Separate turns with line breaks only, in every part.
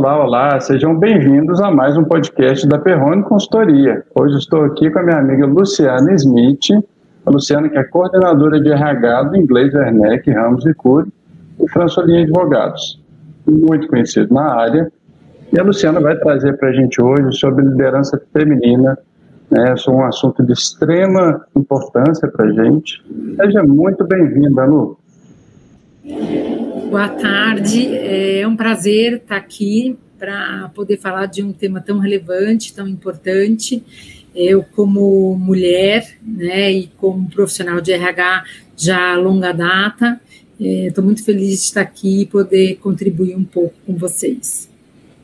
Olá, olá, sejam bem-vindos a mais um podcast da Perrone Consultoria. Hoje estou aqui com a minha amiga Luciana Smith, a Luciana que é coordenadora de RH do Inglês Werneck, Ramos e Cury, e Fransolinha Advogados, muito conhecido na área. E a Luciana vai trazer para a gente hoje sobre liderança feminina, né, é um assunto de extrema importância para a gente. Seja muito bem-vinda, Lu.
Boa tarde, é um prazer estar aqui para poder falar de um tema tão relevante, tão importante. Eu, como mulher, né, e como profissional de RH já longa data, estou é, muito feliz de estar aqui e poder contribuir um pouco com vocês.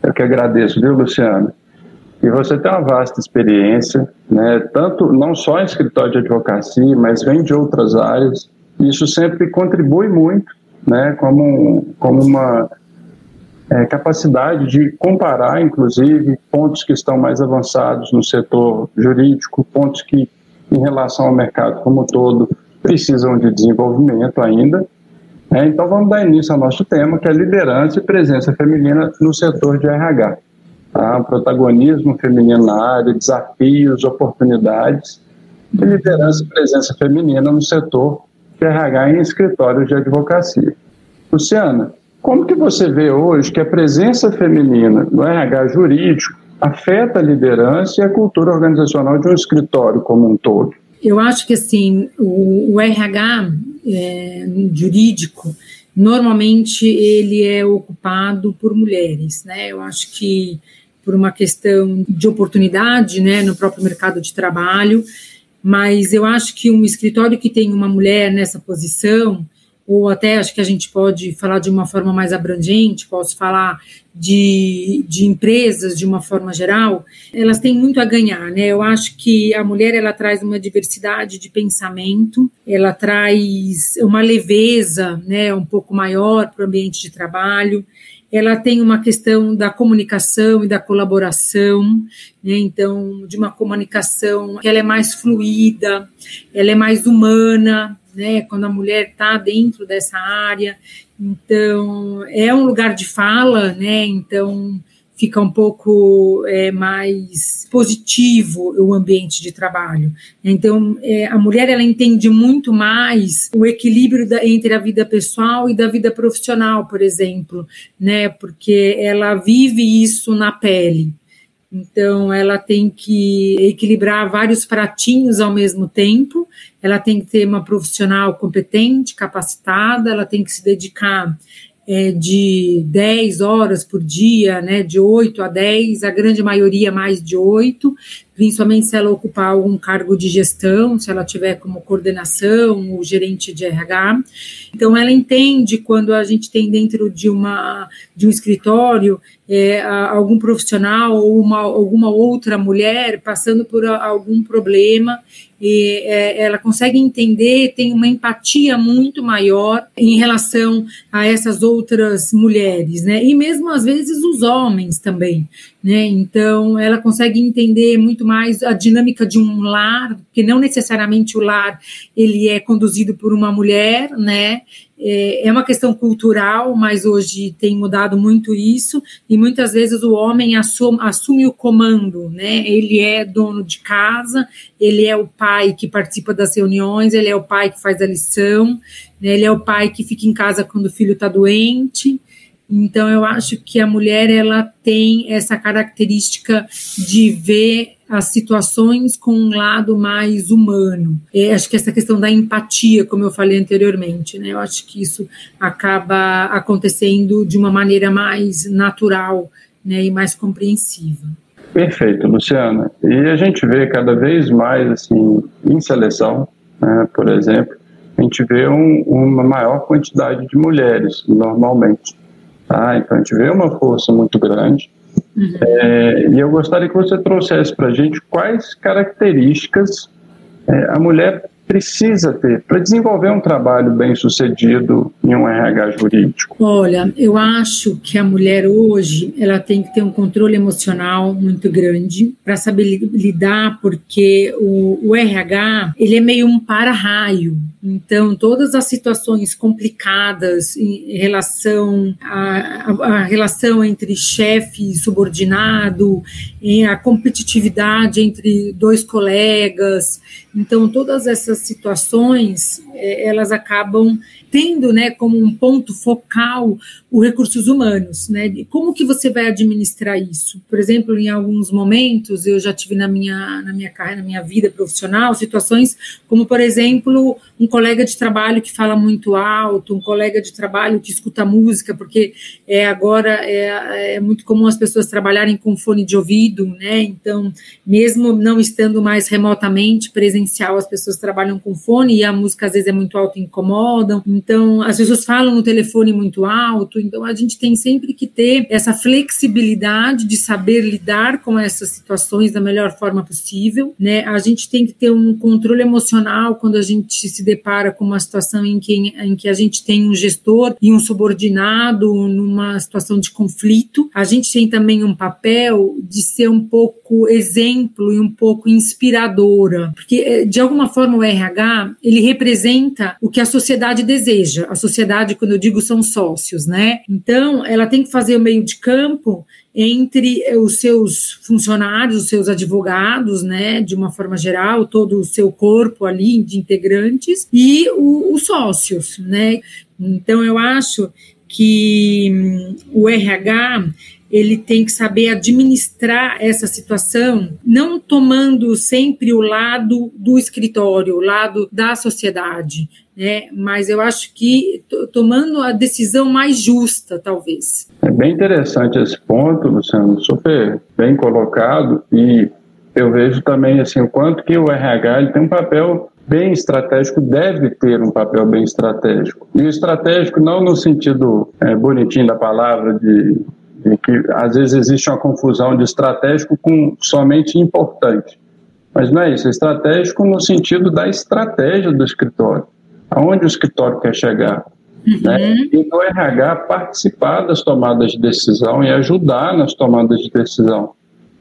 Eu que agradeço, viu, Luciana? E você tem uma vasta experiência, né, tanto não só em escritório de advocacia, mas vem de outras áreas. Isso sempre contribui muito né, como, como uma é, capacidade de comparar, inclusive, pontos que estão mais avançados no setor jurídico, pontos que, em relação ao mercado como um todo, precisam de desenvolvimento ainda. É, então, vamos dar início ao nosso tema, que é liderança e presença feminina no setor de RH. Tá? Protagonismo feminino na área, desafios, oportunidades, liderança e presença feminina no setor RH em escritórios de advocacia. Luciana, como que você vê hoje que a presença feminina no RH jurídico afeta a liderança e a cultura organizacional de um escritório como um todo?
Eu acho que assim o, o RH é, jurídico normalmente ele é ocupado por mulheres, né? Eu acho que por uma questão de oportunidade, né, no próprio mercado de trabalho, mas eu acho que um escritório que tem uma mulher nessa posição, ou até acho que a gente pode falar de uma forma mais abrangente, posso falar de, de empresas de uma forma geral, elas têm muito a ganhar, né? Eu acho que a mulher ela traz uma diversidade de pensamento, ela traz uma leveza, né, um pouco maior para o ambiente de trabalho, ela tem uma questão da comunicação e da colaboração, né? então, de uma comunicação que ela é mais fluida, ela é mais humana, né? quando a mulher está dentro dessa área, então, é um lugar de fala, né? então fica um pouco é, mais positivo o ambiente de trabalho. Então, é, a mulher ela entende muito mais o equilíbrio da, entre a vida pessoal e da vida profissional, por exemplo, né? Porque ela vive isso na pele. Então, ela tem que equilibrar vários pratinhos ao mesmo tempo. Ela tem que ter uma profissional competente, capacitada. Ela tem que se dedicar é, de 10 horas por dia, né, de 8 a 10, a grande maioria mais de 8, principalmente se ela ocupar algum cargo de gestão, se ela tiver como coordenação ou gerente de RH. Então, ela entende quando a gente tem dentro de, uma, de um escritório é, algum profissional ou uma, alguma outra mulher passando por algum problema e é, ela consegue entender, tem uma empatia muito maior em relação a essas outras mulheres, né? E mesmo às vezes os homens também, né? Então ela consegue entender muito mais a dinâmica de um lar, que não necessariamente o lar ele é conduzido por uma mulher, né? É, é uma questão cultural, mas hoje tem mudado muito isso, e muitas vezes o homem assume, assume o comando, né? Ele é dono de casa, ele é o pai que participa das reuniões, ele é o pai que faz a lição, né? ele é o pai que fica em casa quando o filho está doente. Então, eu acho que a mulher ela tem essa característica de ver as situações com um lado mais humano. É, acho que essa questão da empatia, como eu falei anteriormente, né? Eu acho que isso acaba acontecendo de uma maneira mais natural né, e mais compreensiva.
Perfeito, Luciana. E a gente vê cada vez mais, assim, em seleção, né, por exemplo, a gente vê um, uma maior quantidade de mulheres, normalmente. Tá? Então a gente vê uma força muito grande. Uhum. É, e eu gostaria que você trouxesse para a gente quais características é, a mulher precisa ter para desenvolver um trabalho bem sucedido em um RH jurídico?
Olha, eu acho que a mulher hoje ela tem que ter um controle emocional muito grande para saber lidar, porque o, o RH ele é meio um para-raio. Então, todas as situações complicadas em relação à, relação entre chefe e subordinado, a competitividade entre dois colegas, então todas essas situações elas acabam tendo, né, como um ponto focal os recursos humanos, né? Como que você vai administrar isso? Por exemplo, em alguns momentos eu já tive na minha na minha carreira, na minha vida profissional, situações como, por exemplo, um colega de trabalho que fala muito alto, um colega de trabalho que escuta música, porque é agora é, é muito comum as pessoas trabalharem com fone de ouvido, né? Então, mesmo não estando mais remotamente presencial, as pessoas trabalham com fone e a música às vezes é muito alta e incomodam. Então, as pessoas falam no telefone muito alto. Então, a gente tem sempre que ter essa flexibilidade de saber lidar com essas situações da melhor forma possível, né? A gente tem que ter um controle emocional quando a gente se depara com uma situação em que, em que a gente tem um gestor e um subordinado numa situação de conflito. A gente tem também um papel de ser um pouco exemplo e um pouco inspiradora, porque eh, de alguma forma o RH ele representa o que a sociedade deseja. A sociedade, quando eu digo, são sócios, né? Então, ela tem que fazer o meio de campo entre os seus funcionários, os seus advogados, né, de uma forma geral, todo o seu corpo ali de integrantes e o, os sócios, né. Então eu acho que hum, o RH ele tem que saber administrar essa situação, não tomando sempre o lado do escritório, o lado da sociedade, né? Mas eu acho que tomando a decisão mais justa, talvez.
É bem interessante esse ponto, Luciano, super bem colocado e eu vejo também assim o quanto que o RH tem um papel bem estratégico, deve ter um papel bem estratégico. E estratégico não no sentido é, bonitinho da palavra de, de que às vezes existe uma confusão de estratégico com somente importante. Mas não é isso, é estratégico no sentido da estratégia do escritório aonde o escritório quer chegar. Uhum. Né? E do RH participar das tomadas de decisão e ajudar nas tomadas de decisão.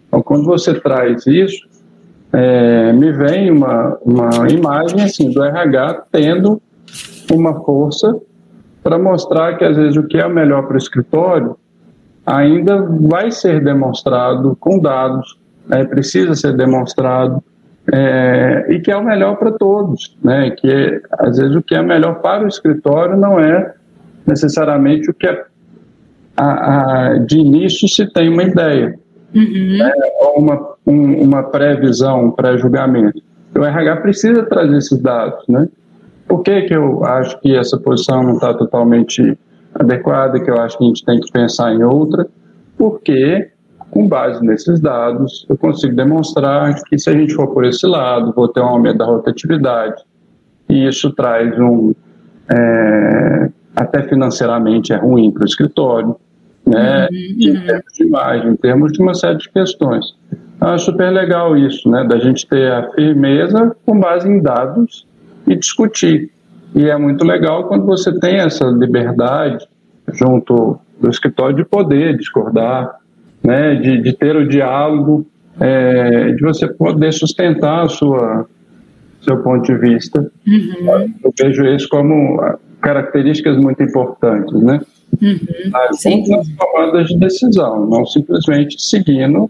Então, quando você traz isso, é, me vem uma, uma imagem assim do RH tendo uma força para mostrar que às vezes o que é melhor para o escritório ainda vai ser demonstrado com dados, né? precisa ser demonstrado é, e que é o melhor para todos, né? Que às vezes o que é melhor para o escritório não é necessariamente o que é a, a, de início se tem uma ideia, uhum. né? ou uma, um, uma previsão, um pré-julgamento. O RH precisa trazer esses dados, né? Por que, que eu acho que essa posição não está totalmente adequada, que eu acho que a gente tem que pensar em outra? Porque com base nesses dados, eu consigo demonstrar que se a gente for por esse lado, vou ter um aumento da rotatividade, e isso traz um. É, até financeiramente é ruim para o escritório, né? Uhum, em uhum. termos de imagem, em termos de uma série de questões. Então, é super legal isso, né? Da gente ter a firmeza com base em dados e discutir. E é muito legal quando você tem essa liberdade junto do escritório de poder discordar, né, de, de ter o diálogo, é, de você poder sustentar a sua seu ponto de vista. Uhum. Eu vejo isso como características muito importantes, né? Uhum. Nas tomadas de decisão, não simplesmente seguindo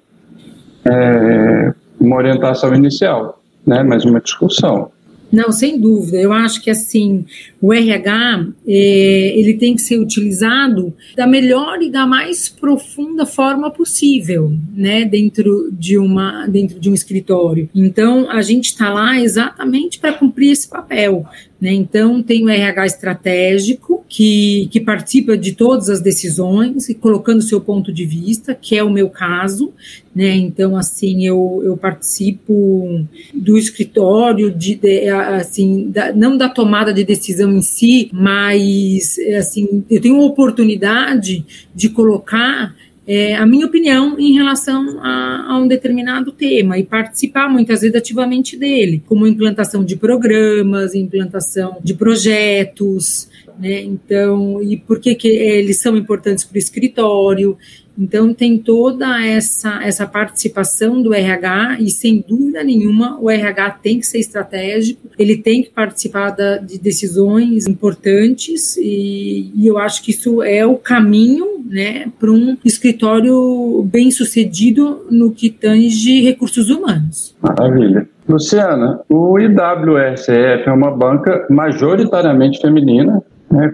é, uma orientação inicial, né? Mas uma discussão.
Não, sem dúvida. Eu acho que assim o RH é, ele tem que ser utilizado da melhor e da mais profunda forma possível, né, dentro de uma dentro de um escritório. Então a gente está lá exatamente para cumprir esse papel. Né? Então, tem o RH estratégico, que, que participa de todas as decisões e colocando seu ponto de vista, que é o meu caso. Né? Então, assim, eu, eu participo do escritório, de, de assim, da, não da tomada de decisão em si, mas assim, eu tenho uma oportunidade de colocar é, a minha opinião em relação a, a, um determinado tema e participar muitas vezes ativamente dele, como implantação de programas, implantação de projetos, né? Então, e por que, que eles são importantes para o escritório? Então, tem toda essa, essa participação do RH, e sem dúvida nenhuma, o RH tem que ser estratégico, ele tem que participar da, de decisões importantes, e, e, eu acho que isso é o caminho né, para um escritório bem sucedido no que tange recursos humanos.
Maravilha. Luciana, o IWSF é uma banca majoritariamente feminina?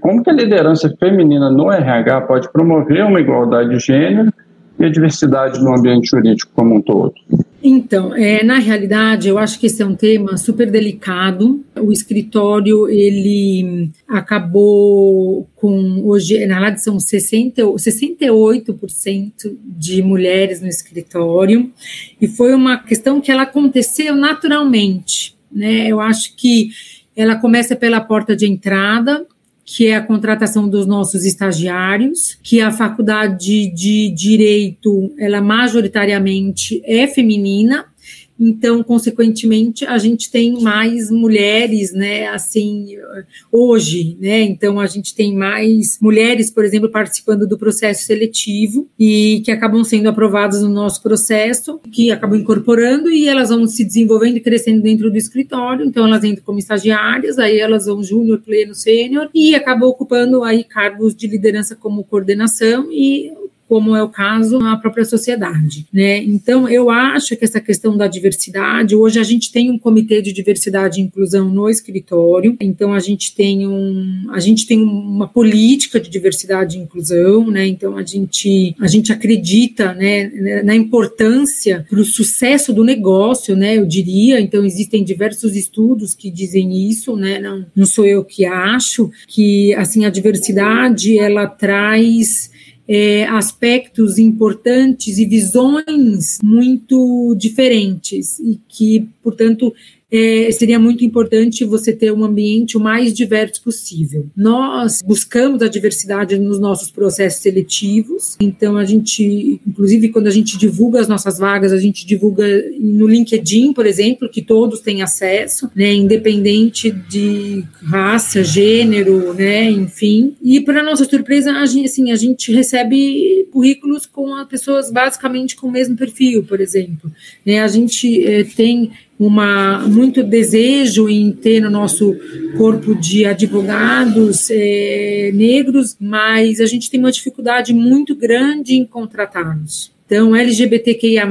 Como que a liderança feminina no RH pode promover uma igualdade de gênero e a diversidade no ambiente jurídico como um todo?
Então, é, na realidade, eu acho que esse é um tema super delicado. O escritório, ele acabou com, hoje, na verdade, são 60, 68% de mulheres no escritório, e foi uma questão que ela aconteceu naturalmente, né? Eu acho que ela começa pela porta de entrada, que é a contratação dos nossos estagiários, que a faculdade de direito, ela majoritariamente é feminina, então, consequentemente, a gente tem mais mulheres, né, assim, hoje, né, então a gente tem mais mulheres, por exemplo, participando do processo seletivo e que acabam sendo aprovadas no nosso processo, que acabam incorporando e elas vão se desenvolvendo e crescendo dentro do escritório, então elas entram como estagiárias, aí elas vão júnior, pleno, sênior e acabam ocupando aí cargos de liderança como coordenação e como é o caso na própria sociedade, né? Então, eu acho que essa questão da diversidade, hoje a gente tem um comitê de diversidade e inclusão no escritório, então a gente tem um, a gente tem uma política de diversidade e inclusão, né? Então a gente a gente acredita, né, na importância para o sucesso do negócio, né? Eu diria, então existem diversos estudos que dizem isso, né? Não, não sou eu que acho que assim a diversidade ela traz é, aspectos importantes e visões muito diferentes e que, portanto, é, seria muito importante você ter um ambiente o mais diverso possível. Nós buscamos a diversidade nos nossos processos seletivos, então a gente, inclusive quando a gente divulga as nossas vagas, a gente divulga no LinkedIn, por exemplo, que todos têm acesso, né, independente de raça, gênero, né, enfim. E para nossa surpresa, a gente, assim, a gente recebe currículos com pessoas basicamente com o mesmo perfil, por exemplo. Né, a gente é, tem uma muito desejo em ter no nosso corpo de advogados é, negros, mas a gente tem uma dificuldade muito grande em contratá-los. Então, LGBTQIA+,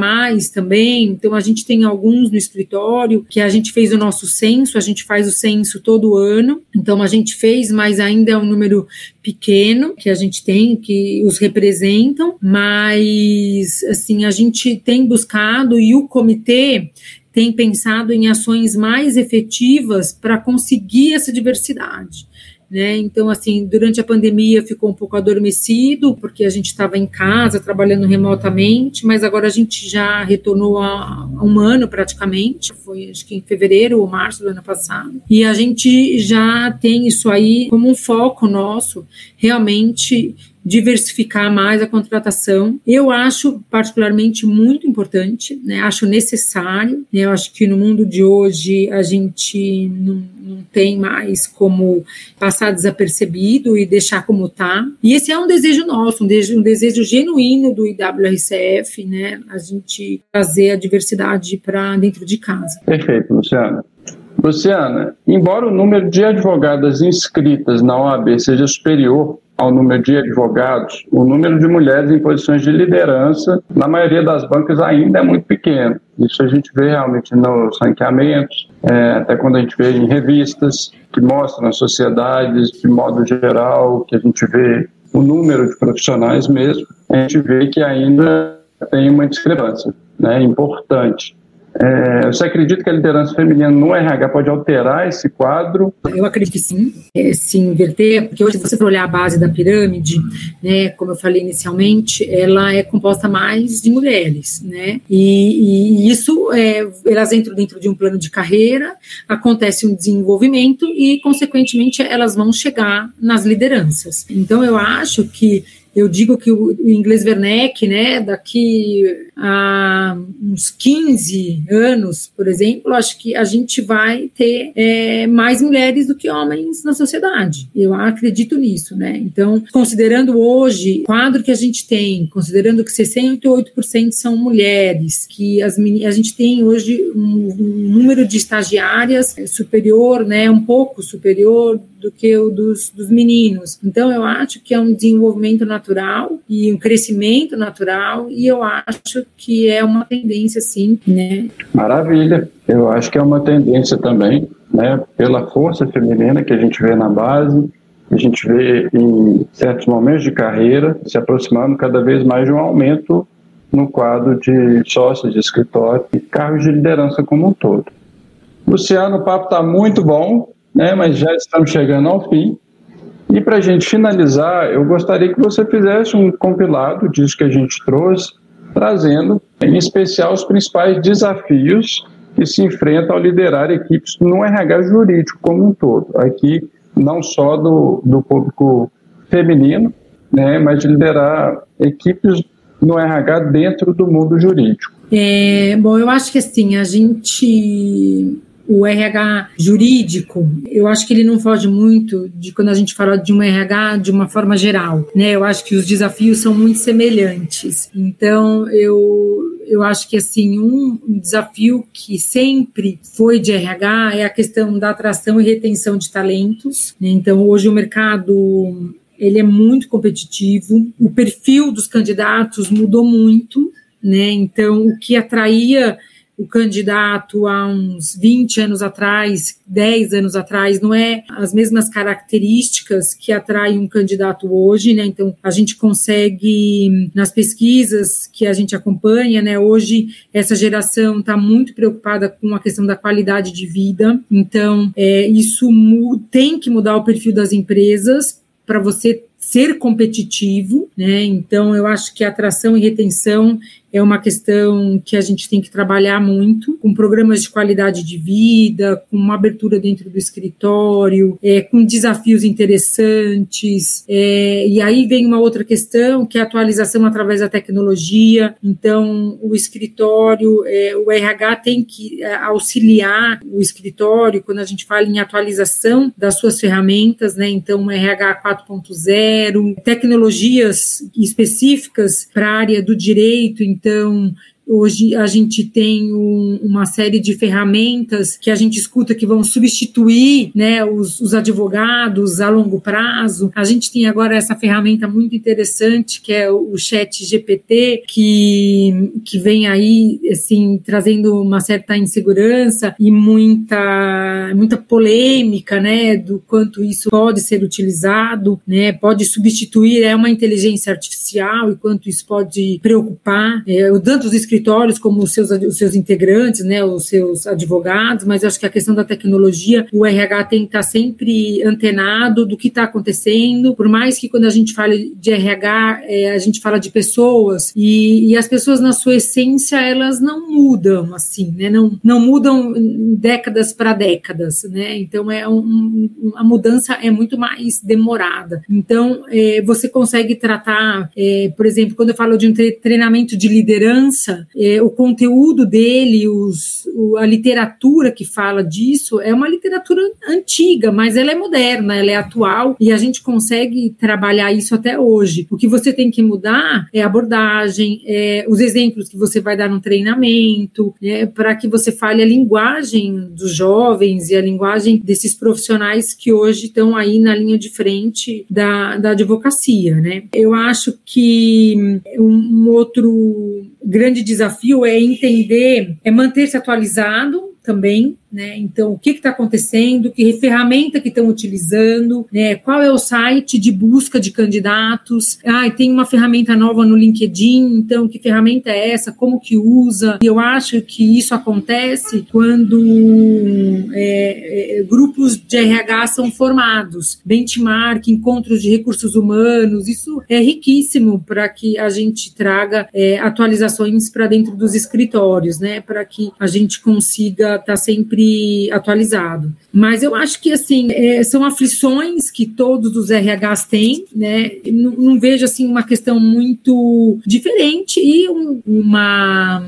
também, então a gente tem alguns no escritório, que a gente fez o nosso censo, a gente faz o censo todo ano, então a gente fez, mas ainda é um número pequeno que a gente tem, que os representam, mas, assim, a gente tem buscado, e o comitê tem pensado em ações mais efetivas para conseguir essa diversidade. Né? Então, assim, durante a pandemia ficou um pouco adormecido, porque a gente estava em casa, trabalhando remotamente, mas agora a gente já retornou há um ano praticamente, foi acho que em fevereiro ou março do ano passado, e a gente já tem isso aí como um foco nosso, realmente diversificar mais a contratação. Eu acho particularmente muito importante, né? acho necessário. Né? Eu acho que no mundo de hoje a gente não, não tem mais como passar desapercebido e deixar como está. E esse é um desejo nosso, um desejo, um desejo genuíno do IWRCF, né? a gente trazer a diversidade para dentro de casa.
Perfeito, Luciana. Luciana, embora o número de advogadas inscritas na OAB seja superior ao número de advogados, o número de mulheres em posições de liderança, na maioria das bancas, ainda é muito pequeno. Isso a gente vê realmente nos ranqueamentos, é, até quando a gente vê em revistas que mostram as sociedades, de modo geral, que a gente vê o número de profissionais mesmo, a gente vê que ainda tem uma discrepância né, importante. É, você acredita que a liderança feminina no RH pode alterar esse quadro?
Eu acredito que sim, é, se inverter, porque hoje, se você for olhar a base da pirâmide, né, como eu falei inicialmente, ela é composta mais de mulheres, né, e, e isso, é, elas entram dentro de um plano de carreira, acontece um desenvolvimento e, consequentemente, elas vão chegar nas lideranças. Então, eu acho que eu digo que o, inglês Werneck, né, daqui a uns 15 anos, por exemplo, acho que a gente vai ter é, mais mulheres do que homens na sociedade. Eu acredito nisso, né? Então, considerando hoje o quadro que a gente tem, considerando que 68% são mulheres, que as, a gente tem hoje um, um número de estagiárias superior, né, um pouco superior do que o dos, dos meninos. Então, eu acho que é um desenvolvimento natural e um crescimento natural, e eu acho que é uma tendência, sim, né?
Maravilha. Eu acho que é uma tendência também, né, pela força feminina que a gente vê na base, a gente vê em certos momentos de carreira se aproximando cada vez mais de um aumento no quadro de sócios de escritório e cargos de liderança como um todo. Luciano, o papo está muito bom, né, mas já estamos chegando ao fim. E para a gente finalizar, eu gostaria que você fizesse um compilado disso que a gente trouxe, trazendo em especial os principais desafios que se enfrentam ao liderar equipes no RH jurídico como um todo. Aqui, não só do, do público feminino, né, mas de liderar equipes no RH dentro do mundo jurídico.
É, bom, eu acho que assim, a gente o RH jurídico, eu acho que ele não foge muito de quando a gente fala de um RH de uma forma geral, né? Eu acho que os desafios são muito semelhantes. Então, eu eu acho que assim um desafio que sempre foi de RH é a questão da atração e retenção de talentos. Né? Então, hoje o mercado ele é muito competitivo, o perfil dos candidatos mudou muito, né? Então, o que atraía o candidato há uns 20 anos atrás, 10 anos atrás, não é as mesmas características que atraem um candidato hoje, né? Então, a gente consegue, nas pesquisas que a gente acompanha, né? Hoje, essa geração está muito preocupada com a questão da qualidade de vida, então, é, isso tem que mudar o perfil das empresas para você ser competitivo, né? Então eu acho que atração e retenção é uma questão que a gente tem que trabalhar muito, com programas de qualidade de vida, com uma abertura dentro do escritório, é, com desafios interessantes. É, e aí vem uma outra questão, que é a atualização através da tecnologia. Então, o escritório, é, o RH tem que é, auxiliar o escritório quando a gente fala em atualização das suas ferramentas, né? Então, RH 4.0, tecnologias específicas para a área do direito, então, Hoje a gente tem um, uma série de ferramentas que a gente escuta que vão substituir né, os, os, advogados a longo prazo. A gente tem agora essa ferramenta muito interessante que é o Chat GPT, que, que vem aí assim, trazendo uma certa insegurança e muita, muita polêmica né, do quanto isso pode ser utilizado, né, pode substituir é uma inteligência artificial e quanto isso pode preocupar. É, tanto os escritores escritórios como os seus, os seus integrantes, né, os seus advogados, mas acho que a questão da tecnologia, o RH tem que estar sempre antenado do que está acontecendo, por mais que quando a gente fala de RH, é, a gente fala de pessoas, e, e, as pessoas na sua essência, elas não mudam, assim, né, não, não mudam décadas para décadas, né, então é um, a mudança é muito mais demorada. Então, é, você consegue tratar, é, por exemplo, quando eu falo de um treinamento de liderança, é, o conteúdo dele, os, o, a literatura que fala disso, é uma literatura antiga, mas ela é moderna, ela é atual e a gente consegue trabalhar isso até hoje. O que você tem que mudar é a abordagem, é, os exemplos que você vai dar no treinamento, né, para que você fale a linguagem dos jovens e a linguagem desses profissionais que hoje estão aí na linha de frente da, da advocacia. Né? Eu acho que um, um outro grande desafio é entender, é manter-se atualizado também, né? Então, o que está acontecendo, que ferramenta que estão utilizando, né? Qual é o site de busca de candidatos? Ah, tem uma ferramenta nova no LinkedIn, então que ferramenta é essa? Como que usa? E eu acho que isso acontece quando é, é, grupos de RH são formados, benchmark, encontros de recursos humanos, isso é riquíssimo para que a gente traga é, atualizações para dentro dos escritórios, né? Para que a gente consiga estar tá sempre atualizado. Mas eu acho que assim é, são aflições que todos os RHs têm, né? Não, não vejo assim uma questão muito diferente e um, uma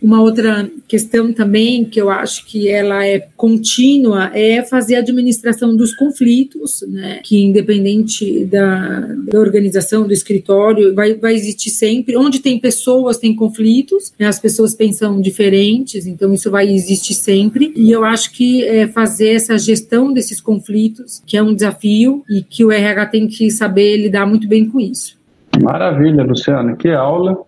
uma outra questão também que eu acho que ela é contínua é fazer a administração dos conflitos, né? Que independente da, da organização do escritório vai, vai existir sempre. Onde tem pessoas tem conflitos, né? as pessoas pensam diferentes, então isso vai existir sempre. E eu acho que é fazer essa gestão desses conflitos que é um desafio e que o RH tem que saber lidar muito bem com isso.
Maravilha, Luciana, que aula.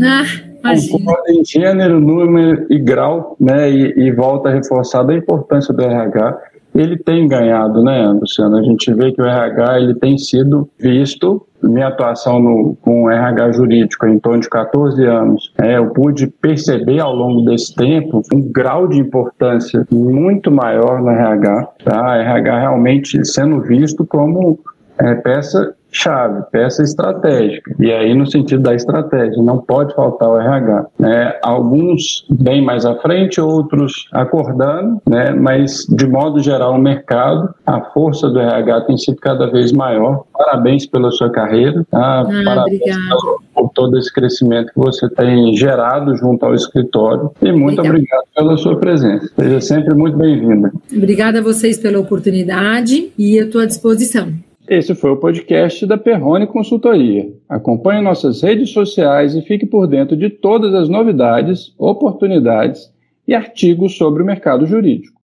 Ah.
Concordo em gênero, número e grau, né? E, e volta a reforçar a importância do RH. Ele tem ganhado, né, Luciano? A gente vê que o RH ele tem sido visto minha atuação no, com o RH jurídico em torno de 14 anos, é, eu pude perceber ao longo desse tempo um grau de importância muito maior no RH, tá? RH realmente sendo visto como é, peça chave, peça estratégica. E aí, no sentido da estratégia, não pode faltar o RH. Né? Alguns bem mais à frente, outros acordando, né? mas de modo geral, o mercado, a força do RH tem sido cada vez maior. Parabéns pela sua carreira, tá?
ah,
parabéns
por,
por todo esse crescimento que você tem gerado junto ao escritório. E muito Obrigada. obrigado pela sua presença. Seja sempre muito bem-vinda.
Obrigada a vocês pela oportunidade e eu estou à disposição.
Esse foi o podcast da Perrone Consultoria. Acompanhe nossas redes sociais e fique por dentro de todas as novidades, oportunidades e artigos sobre o mercado jurídico.